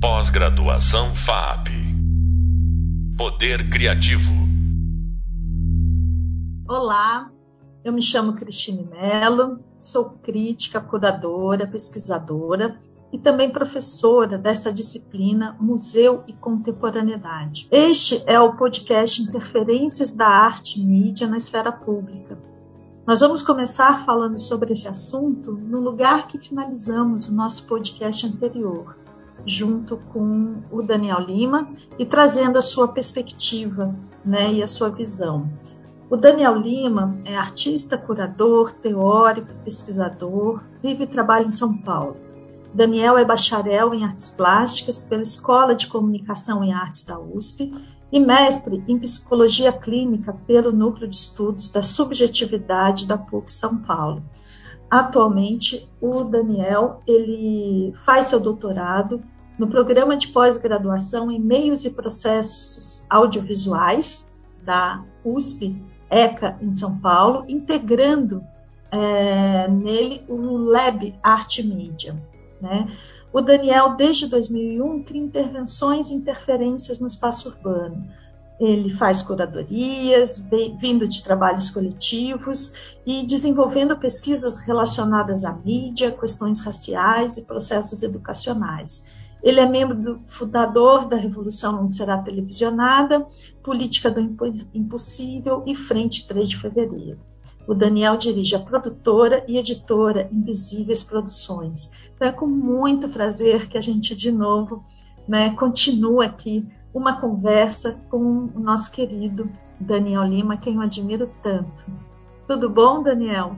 Pós-graduação FAP. Poder Criativo. Olá, eu me chamo Cristine Mello, sou crítica, curadora, pesquisadora e também professora desta disciplina Museu e Contemporaneidade. Este é o podcast Interferências da Arte e Mídia na Esfera Pública. Nós vamos começar falando sobre esse assunto no lugar que finalizamos o nosso podcast anterior, junto com o Daniel Lima e trazendo a sua perspectiva né, e a sua visão. O Daniel Lima é artista, curador, teórico, pesquisador, vive e trabalha em São Paulo. Daniel é bacharel em artes plásticas pela Escola de Comunicação e Artes da USP e mestre em psicologia clínica pelo Núcleo de Estudos da Subjetividade da PUC São Paulo. Atualmente, o Daniel ele faz seu doutorado no programa de pós-graduação em Meios e Processos Audiovisuais da USP, ECA, em São Paulo, integrando é, nele o Lab Arte Mídia. Né? O Daniel, desde 2001, cria intervenções e interferências no espaço urbano. Ele faz curadorias, vindo de trabalhos coletivos e desenvolvendo pesquisas relacionadas à mídia, questões raciais e processos educacionais. Ele é membro do, fundador da Revolução Não Será Televisionada, Política do Impossível e Frente 3 de Fevereiro. O Daniel dirige a produtora e editora Invisíveis Produções. Então é com muito prazer que a gente, de novo, né, continua aqui uma conversa com o nosso querido Daniel Lima, quem eu admiro tanto. Tudo bom, Daniel?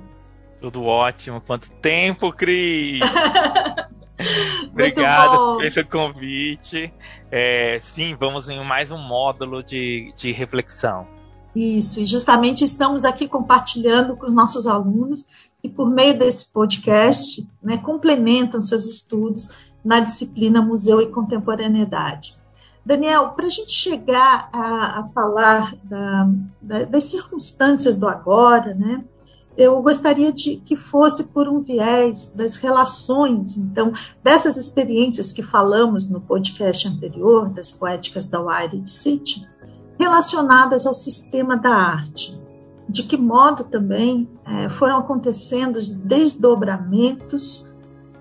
Tudo ótimo. Quanto tempo, Cris! Obrigado pelo convite. É, sim, vamos em mais um módulo de, de reflexão. Isso, e justamente estamos aqui compartilhando com os nossos alunos e por meio desse podcast né, complementam seus estudos na disciplina Museu e Contemporaneidade. Daniel, para a gente chegar a, a falar da, da, das circunstâncias do agora, né, eu gostaria de que fosse por um viés das relações, então, dessas experiências que falamos no podcast anterior, das poéticas da Wired City, relacionadas ao sistema da arte. De que modo também é, foram acontecendo os desdobramentos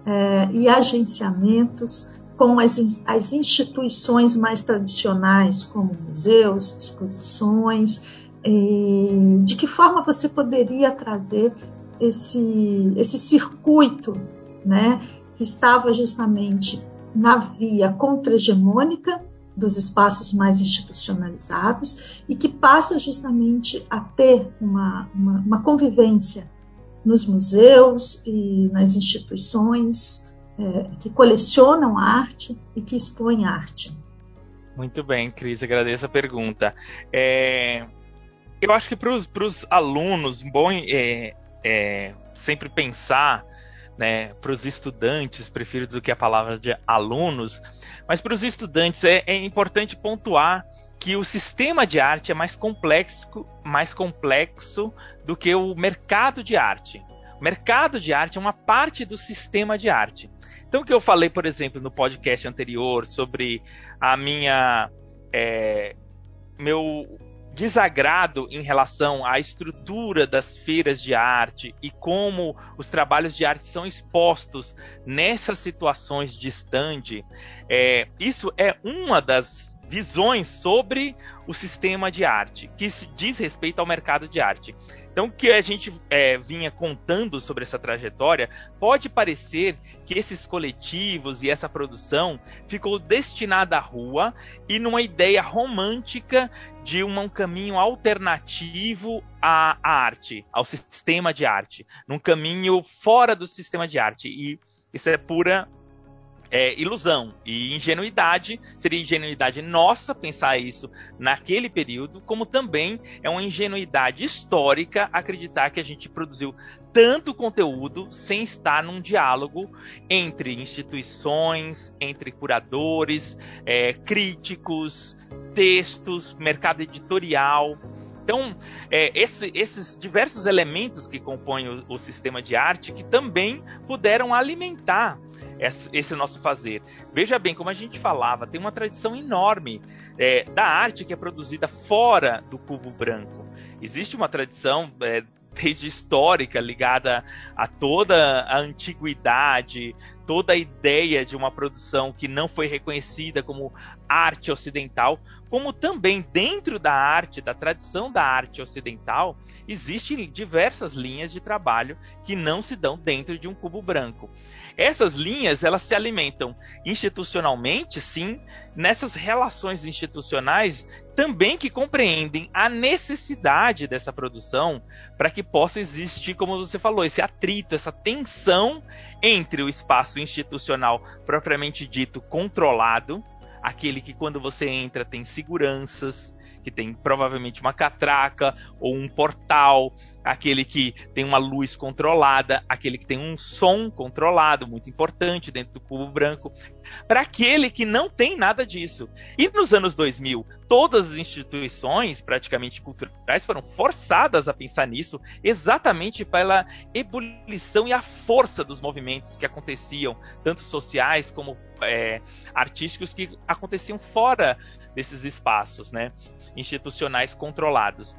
é, e agenciamentos com as, as instituições mais tradicionais, como museus, exposições, e de que forma você poderia trazer esse, esse circuito né, que estava justamente na via contra-hegemônica dos espaços mais institucionalizados e que passa justamente a ter uma, uma, uma convivência nos museus e nas instituições é, que colecionam arte e que expõem arte. Muito bem, Cris, agradeço a pergunta. É, eu acho que para os alunos, bom é, é, sempre pensar, né, para os estudantes, prefiro do que a palavra de alunos, mas para os estudantes é, é, importante pontuar que o sistema de arte é mais complexo, mais complexo do que o mercado de arte. O mercado de arte é uma parte do sistema de arte. Então, o que eu falei, por exemplo, no podcast anterior sobre a minha é, meu desagrado em relação à estrutura das feiras de arte e como os trabalhos de arte são expostos nessas situações de stand, é, isso é uma das visões sobre o sistema de arte, que diz respeito ao mercado de arte. Então, o que a gente é, vinha contando sobre essa trajetória pode parecer que esses coletivos e essa produção ficou destinada à rua e numa ideia romântica de uma, um caminho alternativo à, à arte, ao sistema de arte, num caminho fora do sistema de arte. E isso é pura é, ilusão e ingenuidade. Seria ingenuidade nossa pensar isso naquele período, como também é uma ingenuidade histórica acreditar que a gente produziu tanto conteúdo sem estar num diálogo entre instituições, entre curadores, é, críticos, textos, mercado editorial. Então, é, esse, esses diversos elementos que compõem o, o, sistema de arte que também puderam alimentar esse nosso fazer. Veja bem, como a gente falava, tem uma tradição enorme é, da arte que é produzida fora do cubo branco. Existe uma tradição é, desde histórica ligada a toda a antiguidade, toda a ideia de uma produção que não foi reconhecida como arte ocidental, como também dentro da arte, da tradição da arte ocidental, existem diversas linhas de trabalho que não se dão dentro de um cubo branco. Essas linhas, elas se alimentam institucionalmente, sim, nessas relações institucionais também que compreendem a necessidade dessa produção para que possa existir, como você falou, esse atrito, essa tensão entre o espaço institucional propriamente dito controlado, aquele que quando você entra tem seguranças, que tem provavelmente uma catraca ou um portal, aquele que tem uma luz controlada, aquele que tem um som controlado, muito importante dentro do cubo branco, para aquele que não tem nada disso. E nos anos 2000, todas as instituições, praticamente culturais, foram forçadas a pensar nisso, exatamente pela ebulição e a força dos movimentos que aconteciam, tanto sociais como é, artísticos, que aconteciam fora desses espaços, né? institucionais controlados.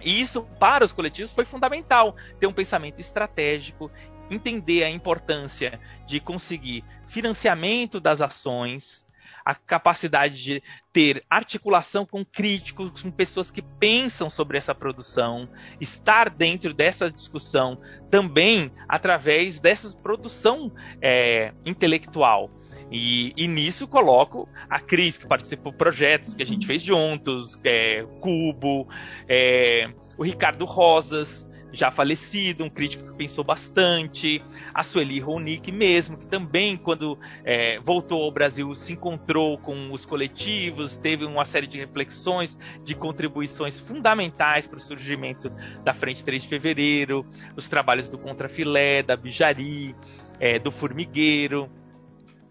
E isso, para os coletivos, foi fundamental ter um pensamento estratégico, entender a importância de conseguir financiamento das ações, a capacidade de ter articulação com críticos, com pessoas que pensam sobre essa produção, estar dentro dessa discussão também através dessa produção é, intelectual. E, e, nisso coloco a Cris, que participou de projetos que a gente fez juntos, é, Cubo, é, o Ricardo Rosas, já falecido, um crítico que pensou bastante, a Sueli Ronick mesmo, que também, quando é, voltou ao Brasil, se encontrou com os coletivos, teve uma série de reflexões, de contribuições fundamentais para o surgimento da Frente 3 de Fevereiro, os trabalhos do Contrafilé, da Bijari, é, do Formigueiro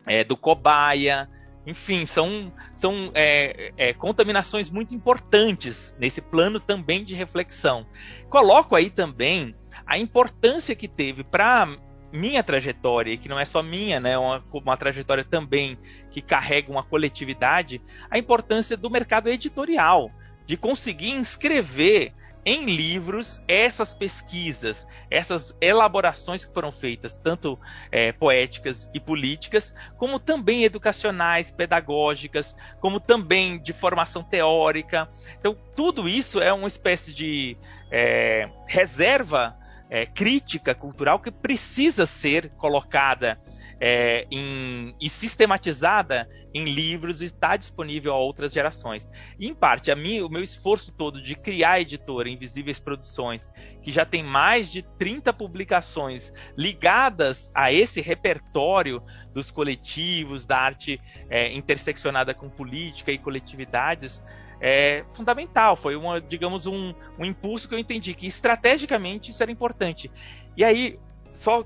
é, do cobaia. Enfim, são, são é, é, contaminações muito importantes nesse plano também de reflexão. Coloco aí também a importância que teve para minha trajetória, que não é só minha, né, uma, uma trajetória também que carrega uma coletividade, a importância do mercado editorial, de conseguir inscrever em livros essas pesquisas, essas elaborações que foram feitas, tanto é, poéticas e políticas, como também educacionais, pedagógicas, como também de formação teórica. Então, tudo isso é uma espécie de é, reserva é, crítica cultural que precisa ser colocada é, em, e sistematizada em livros e está disponível a outras gerações. Em parte, a mim, o meu esforço todo de criar a editora Invisíveis Produções, que já tem mais de 30 publicações ligadas a esse repertório dos coletivos, da arte é, interseccionada com política e coletividades, é fundamental. Foi, uma, digamos, um, um impulso que eu entendi que estrategicamente isso era importante. E aí, só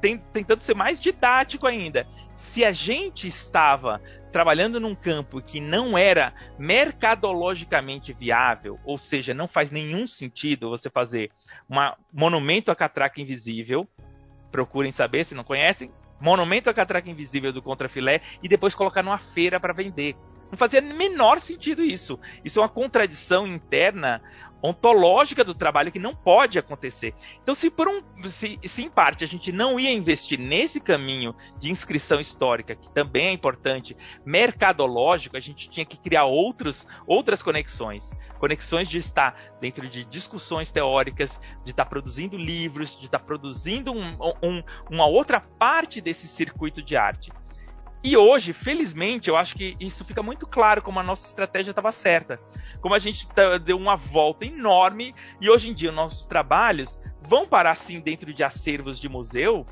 tem, tentando ser mais didático ainda. Se a gente estava trabalhando num campo que não era mercadologicamente viável, ou seja, não faz nenhum sentido você fazer um monumento à catraca invisível, procurem saber se não conhecem, monumento à catraca invisível do contrafilé e depois colocar numa feira para vender. Não fazia menor sentido isso. Isso é uma contradição interna ontológica do trabalho que não pode acontecer. Então, se por um, se, se, em parte a gente não ia investir nesse caminho de inscrição histórica, que também é importante, mercadológico, a gente tinha que criar outros, outras conexões, conexões de estar dentro de discussões teóricas, de estar produzindo livros, de estar produzindo um, um, uma outra parte desse circuito de arte. E hoje, felizmente, eu acho que isso fica muito claro como a nossa estratégia estava certa. Como a gente tá, deu uma volta enorme e hoje em dia nossos trabalhos vão parar sim dentro de acervos de museu,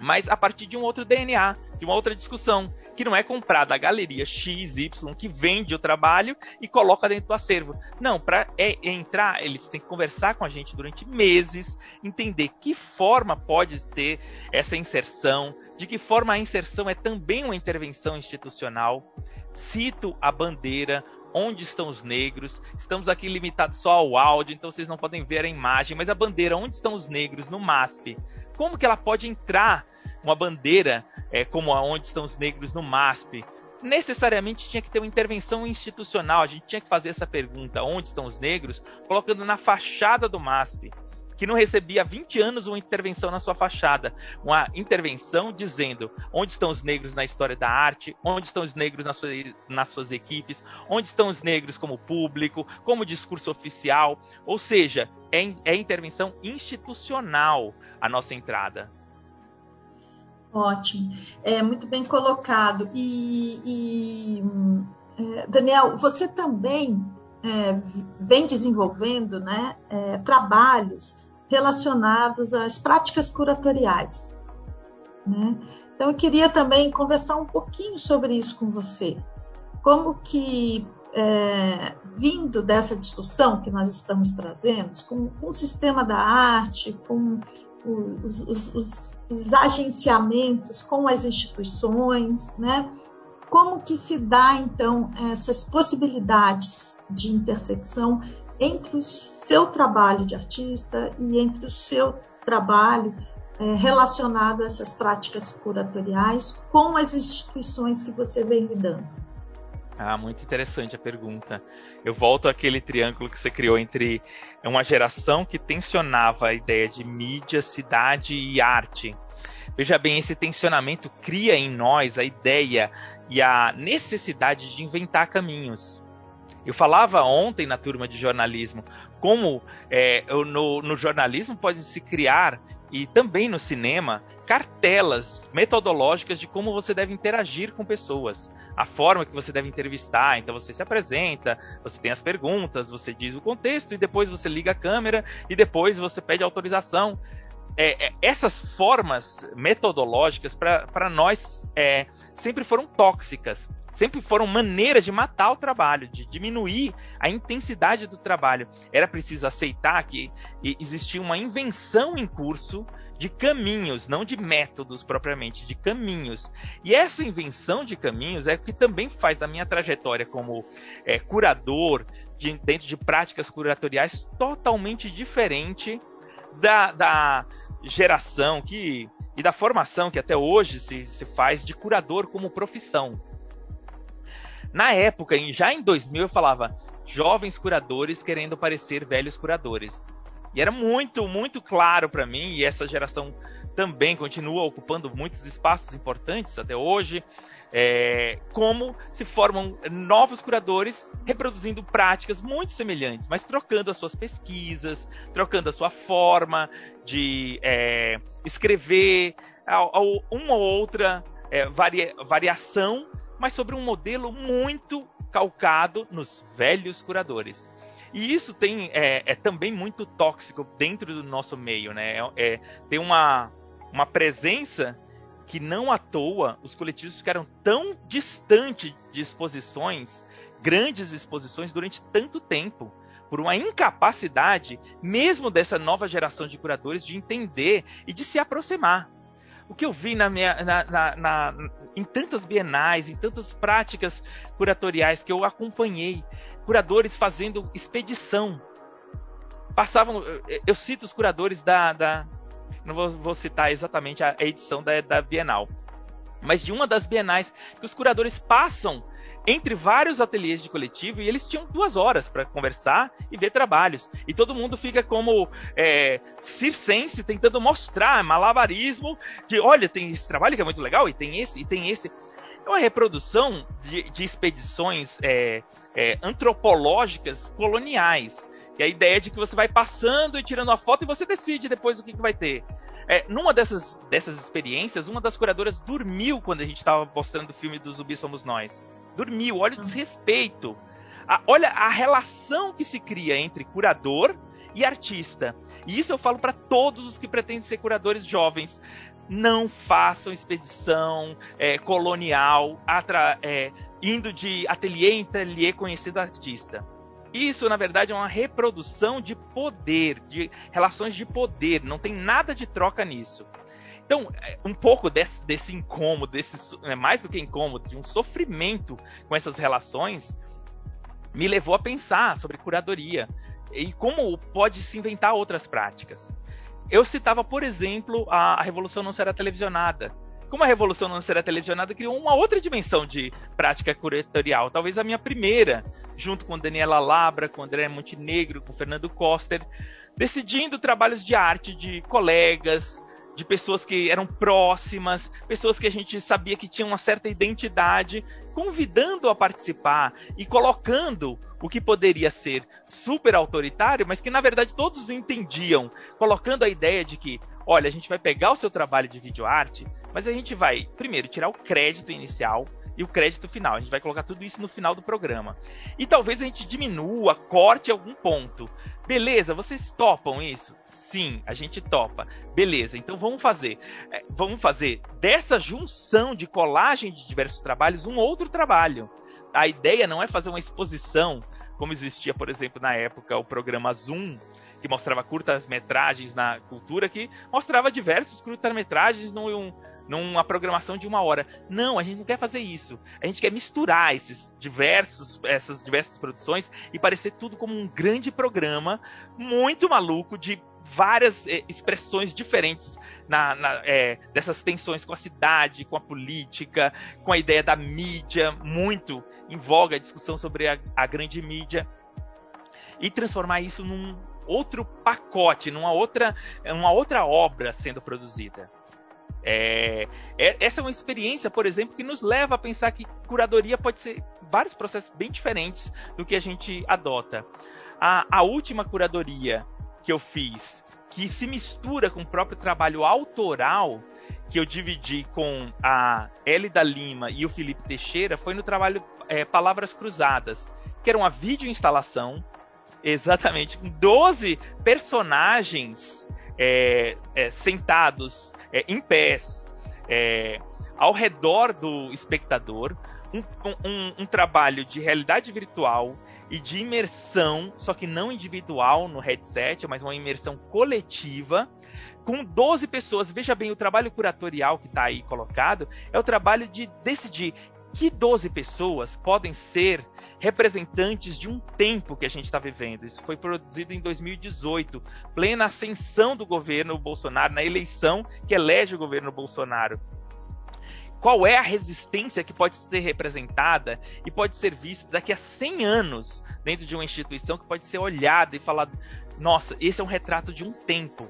mas a partir de um outro DNA, de uma outra discussão, que não é comprar da galeria XY que vende o trabalho e coloca dentro do acervo. Não, para é, entrar, eles têm que conversar com a gente durante meses, entender que forma pode ter essa inserção, de que forma a inserção é também uma intervenção institucional. Cito a bandeira, onde estão os negros. Estamos aqui limitados só ao áudio, então vocês não podem ver a imagem, mas a bandeira onde estão os negros no MASP. Como que ela pode entrar uma bandeira é, como aonde estão os negros no MASP, necessariamente tinha que ter uma intervenção institucional. A gente tinha que fazer essa pergunta: onde estão os negros? Colocando na fachada do MASP que não recebia há 20 anos uma intervenção na sua fachada. Uma intervenção dizendo onde estão os negros na história da arte, onde estão os negros nas suas, nas suas equipes, onde estão os negros como público, como discurso oficial. Ou seja, é, é intervenção institucional a nossa entrada. Ótimo, é muito bem colocado. E, e é, Daniel, você também é, vem desenvolvendo né, é, trabalhos relacionados às práticas curatoriais. Né? Então, eu queria também conversar um pouquinho sobre isso com você. Como que, é, vindo dessa discussão que nós estamos trazendo, com, com o sistema da arte, com os, os, os, os agenciamentos, com as instituições, né? como que se dá, então, essas possibilidades de intersecção entre o seu trabalho de artista e entre o seu trabalho é, relacionado a essas práticas curatoriais com as instituições que você vem lidando? Ah, muito interessante a pergunta. Eu volto àquele triângulo que você criou entre uma geração que tensionava a ideia de mídia, cidade e arte. Veja bem, esse tensionamento cria em nós a ideia e a necessidade de inventar caminhos. Eu falava ontem na turma de jornalismo como é, no, no jornalismo pode se criar e também no cinema cartelas metodológicas de como você deve interagir com pessoas, a forma que você deve entrevistar. Então você se apresenta, você tem as perguntas, você diz o contexto e depois você liga a câmera e depois você pede autorização é, é, essas formas metodológicas para nós é, sempre foram tóxicas, sempre foram maneiras de matar o trabalho, de diminuir a intensidade do trabalho. Era preciso aceitar que existia uma invenção em curso de caminhos, não de métodos propriamente, de caminhos. E essa invenção de caminhos é o que também faz da minha trajetória como é, curador, de, dentro de práticas curatoriais, totalmente diferente da, da, geração que e da formação que até hoje se, se faz de curador como profissão. Na época, já em 2000, eu falava jovens curadores querendo parecer velhos curadores. E era muito, muito claro para mim, e essa geração também continua ocupando muitos espaços importantes até hoje é, como se formam novos curadores reproduzindo práticas muito semelhantes, mas trocando as suas pesquisas, trocando a sua forma de é, escrever, uma ou outra é, varia, variação, mas sobre um modelo muito calcado nos velhos curadores. E isso tem, é, é também muito tóxico dentro do nosso meio, né? É, é tem uma, uma presença que não à toa os coletivos ficaram tão distantes de exposições, grandes exposições, durante tanto tempo, por uma incapacidade, mesmo dessa nova geração de curadores, de entender e de se aproximar. O que eu vi na minha, na, na, na, em tantas bienais, em tantas práticas curatoriais que eu acompanhei, curadores fazendo expedição. Passavam, eu cito os curadores da, da não vou, vou citar exatamente a, edição da, da Bienal, mas de uma das bienais que os curadores passam entre vários ateliês de coletivo e eles tinham duas horas para conversar e ver trabalhos. E todo mundo fica como é, circense tentando mostrar malabarismo de olha, tem esse trabalho que é muito legal, e tem esse, e tem esse. É uma reprodução de, de expedições é, é, antropológicas coloniais. E a ideia é de que você vai passando e tirando a foto e você decide depois o que, que vai ter. É, numa dessas, dessas experiências, uma das curadoras dormiu quando a gente estava mostrando o filme do Zumbi Somos Nós. Dormiu, olha o hum. desrespeito. A, olha a relação que se cria entre curador e artista. E isso eu falo para todos os que pretendem ser curadores jovens. Não façam expedição é, colonial, atra, é, indo de ateliê em ateliê conhecendo artista. Isso, na verdade, é uma reprodução de poder, de relações de poder. Não tem nada de troca nisso. Então, é, um pouco desse, desse incômodo, desse, é mais do que incômodo, de um sofrimento com essas relações, me levou a pensar sobre curadoria e como pode se inventar outras práticas. eu citava, por exemplo, a, a Revolução Não Será Televisionada. Como a Revolução Não Será Televisionada criou uma outra dimensão de prática curatorial, talvez a minha primeira, junto com Daniela Labra, com André Montenegro, com Fernando Coster, decidindo trabalhos de arte de colegas, de pessoas que eram próximas, pessoas que a gente sabia que tinham uma certa identidade, convidando a participar e colocando o que poderia ser super autoritário, mas que na verdade todos entendiam, colocando a ideia de que, olha, a gente vai pegar o seu trabalho de videoarte, mas a gente vai primeiro tirar o crédito inicial, e o crédito final. A gente vai colocar tudo isso no final do programa. E talvez a gente diminua, corte algum ponto. Beleza, vocês topam isso? Sim, a gente topa. Beleza, então vamos fazer. É, vamos fazer dessa junção de colagem de diversos trabalhos um outro trabalho. A ideia não é fazer uma exposição, como existia, por exemplo, na época o programa Zoom, que mostrava curtas-metragens na cultura, que mostrava diversos curtas-metragens num, numa programação de uma hora. Não, a gente não quer fazer isso. A gente quer misturar esses diversos, essas diversas produções e parecer tudo como um grande programa muito maluco de várias é, expressões diferentes na, na, é, dessas tensões com a cidade, com a política, com a ideia da mídia, muito em voga a discussão sobre a, a grande mídia, e transformar isso num outro pacote, numa outra, uma outra obra sendo produzida. É, é, essa é uma experiência, por exemplo, que nos leva a pensar que curadoria pode ser vários processos bem diferentes do que a gente adota. A, a última curadoria que eu fiz, que se mistura com o próprio trabalho autoral, que eu dividi com a Elida Lima e o Felipe Teixeira, foi no trabalho é, Palavras Cruzadas, que era uma vídeo instalação Exatamente. 12 personagens é, é, sentados é, em pés é, ao redor do espectador. Um, um, um, trabalho de realidade virtual e de imersão, só que não individual no headset, mas uma imersão coletiva, com 12 pessoas. Veja bem, o trabalho curatorial que está aí colocado é o trabalho de decidir que 12 pessoas podem ser representantes de um tempo que a gente está vivendo. Isso foi produzido em 2018, plena ascensão do governo Bolsonaro, na eleição que elege o governo Bolsonaro. Qual é a resistência que pode ser representada e pode ser vista daqui a 100 anos dentro de uma instituição que pode ser olhada e falar: nossa, esse é um retrato de um tempo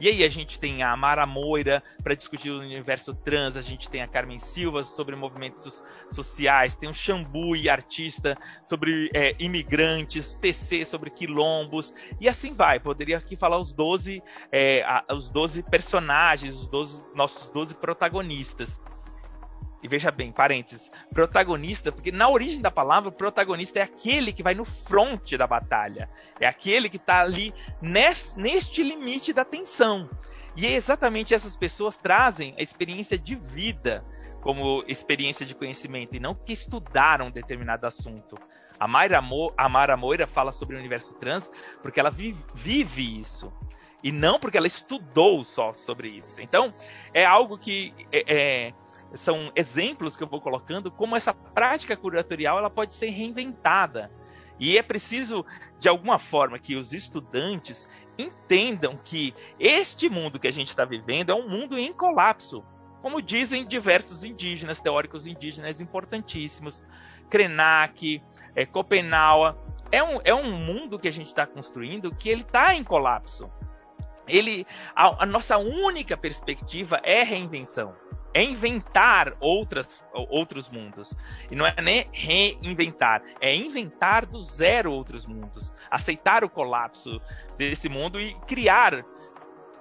e aí a gente tem a Mara Moira para discutir o universo trans, a gente tem a Carmen Silva sobre movimentos sociais, tem o Xambui, artista sobre é, imigrantes, TC sobre quilombos, e assim vai. Poderia aqui falar os 12, é, os 12 personagens, os 12, nossos 12 protagonistas. E veja bem, parênteses, protagonista, porque na origem da palavra, o protagonista é aquele que vai no fronte da batalha. É aquele que está ali nesse, neste limite da tensão. E é exatamente essas pessoas trazem a experiência de vida como experiência de conhecimento e não que estudaram determinado assunto. A Mayra, Mo, a Mara Moira fala sobre o universo trans porque ela vive, vive isso e não porque ela estudou só sobre isso. Então, é algo que é, é, são exemplos que eu vou colocando como essa prática curatorial ela pode ser reinventada. E é preciso, de alguma forma, que os estudantes entendam que este mundo que a gente está vivendo é um mundo em colapso. Como dizem diversos indígenas, teóricos indígenas importantíssimos, Krenak, é, Copenhague, é um, é um mundo que a gente está construindo que ele está em colapso. Ele, a, a nossa única perspectiva é reinvenção é inventar outras, outros mundos. E não é nem reinventar, é inventar do zero outros mundos. Aceitar o colapso desse mundo e criar,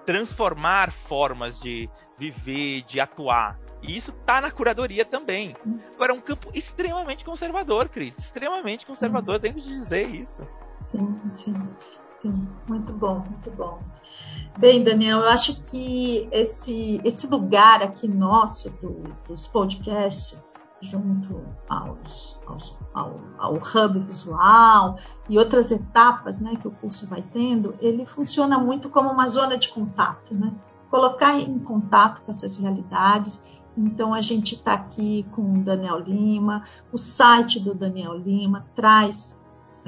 transformar formas de viver, de atuar. E isso está na curadoria também. Agora, é um campo extremamente conservador, Cris. Extremamente conservador, sim. tenho que dizer isso. Sim, sim. Sim, muito bom, muito bom. Bem, Daniel, eu acho que esse, esse lugar aqui nosso do, dos podcasts, junto aos, aos, ao, ao hub visual e outras etapas né, que o curso vai tendo, ele funciona muito como uma zona de contato, né? Colocar em contato com essas realidades. Então, a gente está aqui com o Daniel Lima, o site do Daniel Lima traz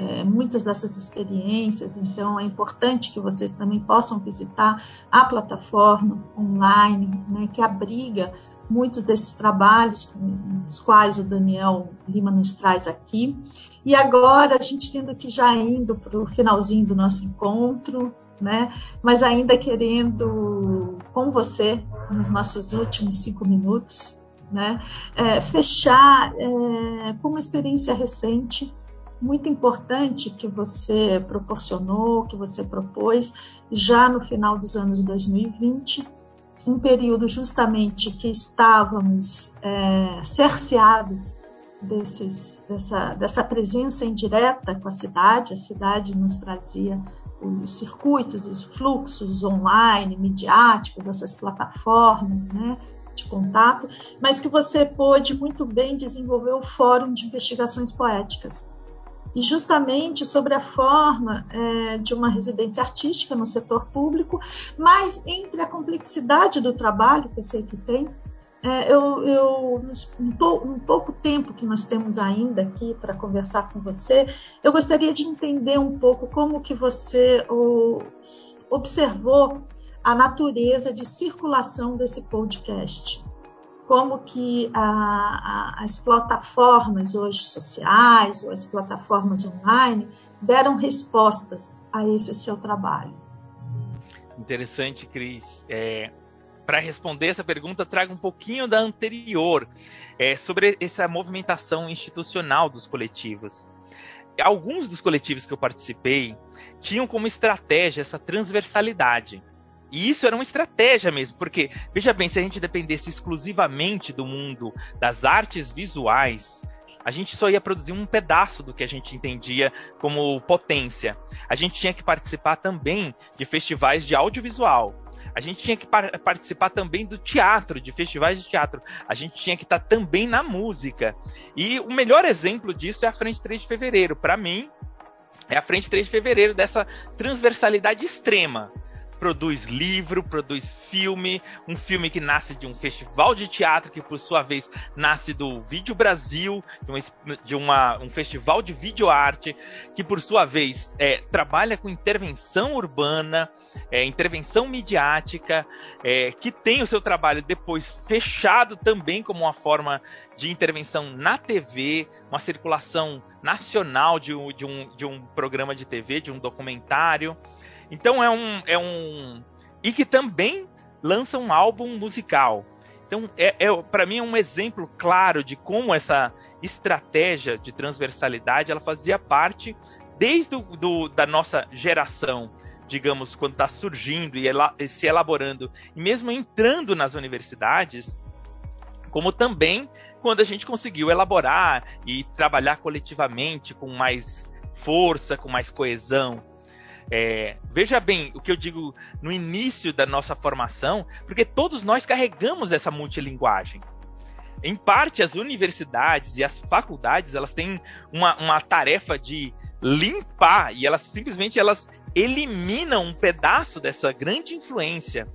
é, muitas dessas experiências, então é importante que vocês também possam visitar a plataforma online, né, que abriga muitos desses trabalhos, os quais o Daniel Lima nos traz aqui. E agora, a gente tendo que já indo para o finalzinho do nosso encontro, né? mas ainda querendo, com você, nos nossos últimos cinco minutos, né? É, fechar é, com uma experiência recente muito importante que você proporcionou, que você propôs já no final dos anos 2020, um período justamente que estávamos é, cerceados desses, dessa, dessa presença indireta com a cidade, a cidade nos trazia os circuitos, os fluxos online, midiáticos, essas plataformas, né, de contato, mas que você pôde muito bem desenvolver o Fórum de Investigações Poéticas. E justamente sobre a forma é, de uma residência artística no setor público, mas entre a complexidade do trabalho, que eu sei que tem, é, eu, eu no, pouco tempo que nós temos ainda aqui para conversar com você, eu gostaria de entender um pouco como que você o, observou a natureza de circulação desse podcast. Como que a, a, as plataformas hoje sociais ou as plataformas online deram respostas a esse seu trabalho. Interessante, Cris. É, Para responder essa pergunta, trago um pouquinho da anterior, é, sobre essa movimentação institucional dos coletivos. Alguns dos coletivos que eu participei tinham como estratégia essa transversalidade. E isso era uma estratégia mesmo, porque, veja bem, se a gente dependesse exclusivamente do mundo das artes visuais, a gente só ia produzir um pedaço do que a gente entendia como potência. A gente tinha que participar também de festivais de audiovisual. A gente tinha que par participar também do teatro, de festivais de teatro. A gente tinha que estar também na música. E o melhor exemplo disso é a Frente 3 de Fevereiro. Para mim, é a Frente 3 de Fevereiro dessa transversalidade extrema produz livro, produz filme, um filme que nasce de um festival de teatro, que por sua vez nasce do Vídeo Brasil, de, uma, de uma, um festival de videoarte, que por sua vez é, trabalha com intervenção urbana, é, intervenção midiática, é, que tem o seu trabalho depois fechado também como uma forma de intervenção na TV, uma circulação nacional de de um, de um programa de TV, de um documentário. Então é um, é um. E que também lança um álbum musical. Então, é, é para mim, é um exemplo claro de como essa estratégia de transversalidade ela fazia parte desde do, do da nossa geração, digamos, quando está surgindo e, ela, e se elaborando, e mesmo entrando nas universidades, como também quando a gente conseguiu elaborar e trabalhar coletivamente com mais força, com mais coesão. É, veja bem o que eu digo no início da nossa formação, porque todos nós carregamos essa multilinguagem. Em parte, as universidades e as faculdades elas têm uma, uma tarefa de limpar e elas simplesmente elas eliminam um pedaço dessa grande influência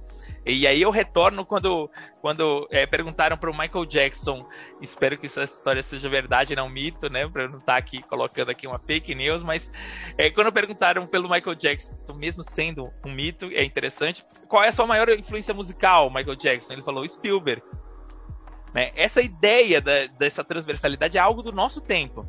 e aí eu retorno quando, quando é, perguntaram para o Michael Jackson, espero que essa história seja verdade, não mito, né? Para não estar tá aqui colocando aqui uma fake news, mas é, quando perguntaram pelo Michael Jackson, mesmo sendo um mito, é interessante, qual é a sua maior influência musical, Michael Jackson? Ele falou Spielberg. Né? Essa ideia da, dessa transversalidade é algo do nosso tempo.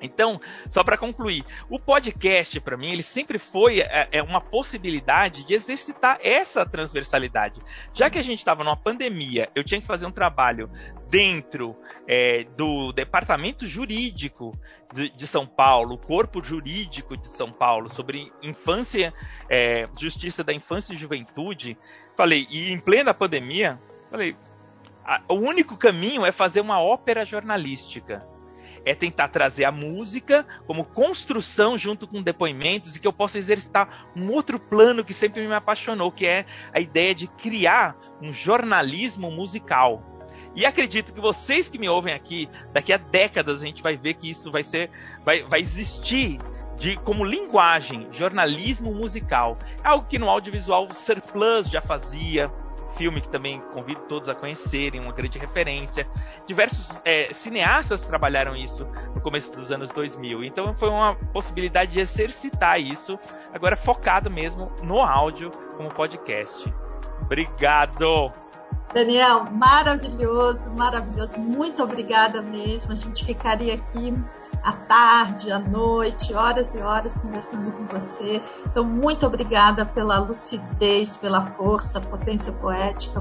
Então, só para concluir, o podcast para mim ele sempre foi é, é, uma possibilidade de exercitar essa transversalidade. Já que a gente estava numa pandemia, eu tinha que fazer um trabalho dentro é, do departamento jurídico de, de, São Paulo, corpo jurídico de São Paulo sobre infância, é, justiça da infância e juventude. Falei, e em plena pandemia, falei, a, o único caminho é fazer uma ópera jornalística é tentar trazer a música como construção junto com depoimentos e que eu possa exercitar um outro plano que sempre me apaixonou, que é a ideia de criar um jornalismo musical. E acredito que vocês que me ouvem aqui, daqui a décadas a gente vai ver que isso vai ser, vai, vai existir de como linguagem, jornalismo musical. É algo que no audiovisual Surplus já fazia, filme que também convido todos a conhecerem, uma grande referência. Diversos é, cineastas trabalharam isso no começo dos anos 2000. Então foi uma possibilidade de exercitar isso, agora focado mesmo no áudio como podcast. Obrigado! Daniel, maravilhoso, maravilhoso. Muito obrigada mesmo. A gente ficaria aqui à tarde, à noite, horas e horas conversando com você. Então, muito obrigada pela lucidez, pela força, potência poética,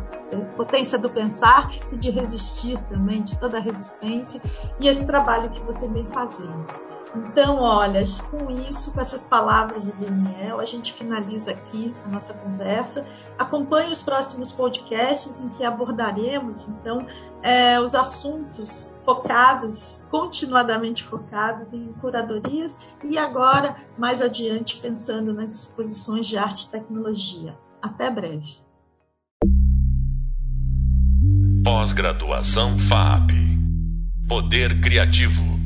potência do pensar e de resistir também, de toda a resistência e esse trabalho que você vem fazendo. Então, olha, com isso, com essas palavras de Daniel, a gente finaliza aqui a nossa conversa. Acompanhe os próximos podcasts em que abordaremos, então, é, os assuntos focados, continuadamente focados em curadorias e agora, mais adiante, pensando nas exposições de arte e tecnologia. Até breve. Pós-graduação FAP. Poder Criativo.